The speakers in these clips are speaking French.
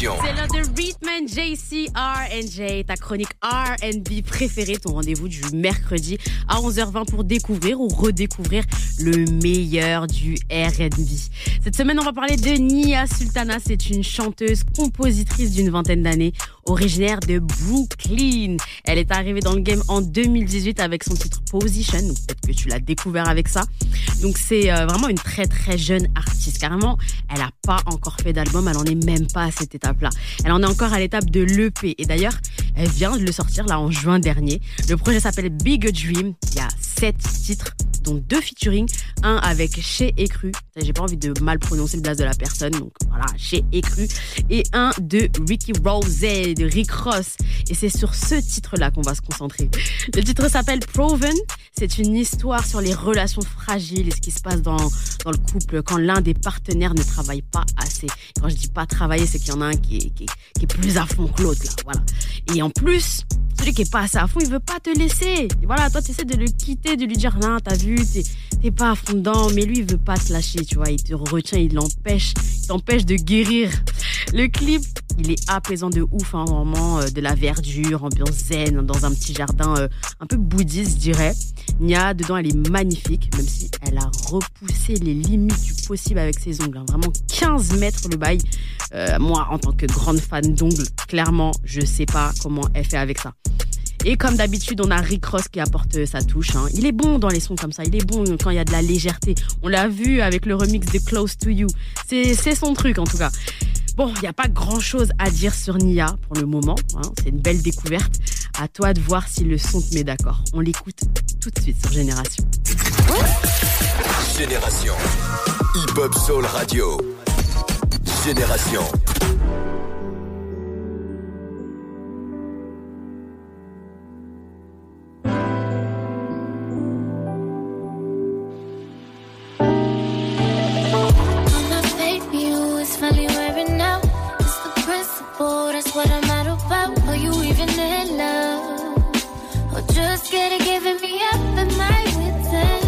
C'est l'heure de Readman JC R&J, ta chronique R&B préférée, ton rendez-vous du mercredi à 11h20 pour découvrir ou redécouvrir le meilleur du R&B. Cette semaine, on va parler de Nia Sultana. C'est une chanteuse, compositrice d'une vingtaine d'années, originaire de Brooklyn. Elle est arrivée dans le game en 2018 avec son titre Position. Peut-être que tu l'as découvert avec ça. Donc c'est euh, vraiment une très très jeune artiste. Carrément, elle n'a pas encore fait d'album. Elle en est même pas à cette Elle en est encore à l'étape de l'EP. Et d'ailleurs, elle vient de le sortir là en juin dernier. Le projet s'appelle Big Dream. Il y a sept titres dont deux featuring, un avec Chez Écru, j'ai pas envie de mal prononcer le blast de la personne, donc Chez Écru, et un de Ricky Rose, de Rick Ross. Et c'est sur ce titre-là qu'on va se concentrer. Le titre s'appelle Proven. C'est une histoire sur les relations fragiles et ce qui se passe dans, dans le couple quand l'un des partenaires ne travaille pas assez. Quand je dis pas travailler, c'est qu'il y en a un qui est, qui est, plus à fond que l'autre, là. Voilà. Et en plus, celui qui est pas assez à fond, il veut pas te laisser. voilà, toi, tu essaies de le quitter, de lui dire, non, t'as vu, t'es pas à mais lui, il veut pas te lâcher, tu vois. Il te retient, il l'empêche, il t'empêche de guérir. Le clip, il est apaisant de ouf, hein, vraiment, euh, de la verdure, ambiance zen, dans un petit jardin euh, un peu bouddhiste, je dirais. Nia, dedans, elle est magnifique, même si elle a repoussé les limites du possible avec ses ongles. Hein. Vraiment 15 mètres le bail. Euh, moi, en tant que grande fan d'ongles, clairement, je sais pas comment elle fait avec ça. Et comme d'habitude, on a Rick Ross qui apporte sa touche. Hein. Il est bon dans les sons comme ça. Il est bon quand il y a de la légèreté. On l'a vu avec le remix de Close to You. C'est son truc en tout cas. Bon, il n'y a pas grand chose à dire sur Nia pour le moment. Hein. C'est une belle découverte. À toi de voir si le son te met d'accord. On l'écoute tout de suite sur Génération. Génération. Hip Hop Soul Radio. Génération. instead of giving me up and my wits end.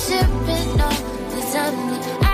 sipping on the time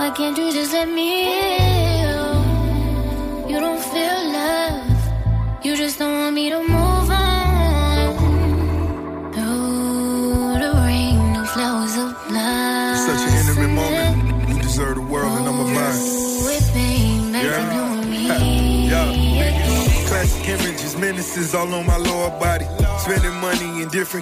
Why can't you just let me? You don't feel love. You just don't want me to move on. Through the rain, the flowers of love. Such an intimate moment. You deserve the world, and I'm a vine.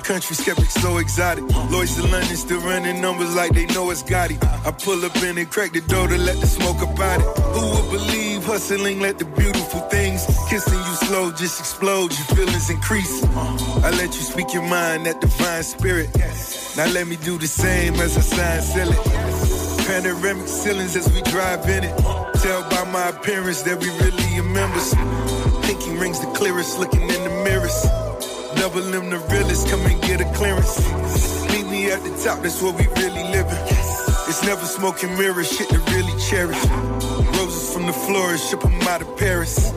Country, skeptics so exotic. Lloyds of London still running numbers like they know it's Gotti. I pull up in and crack the door to let the smoke about it. Who would believe hustling let the beautiful things kissing you slow just explode, your feelings increase. I let you speak your mind, that divine spirit. Now let me do the same as I sign seal it. Panoramic ceilings as we drive in it. Tell by my appearance that we really are members. Pinky rings the clearest, looking in the mirrors. Double them the realest, come and get a clearance. Meet me at the top, that's where we really living. It's never smoking mirrors, shit to really cherish. Roses from the florist, ship them out of Paris.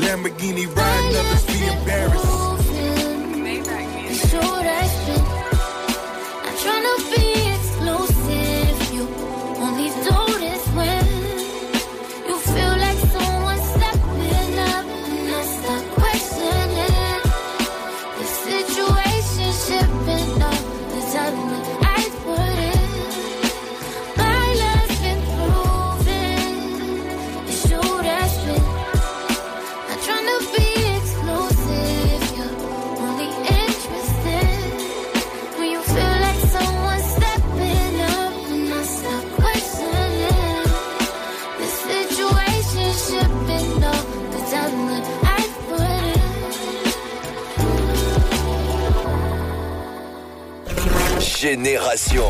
Lamborghini riding, others be embarrassed. I'm Génération.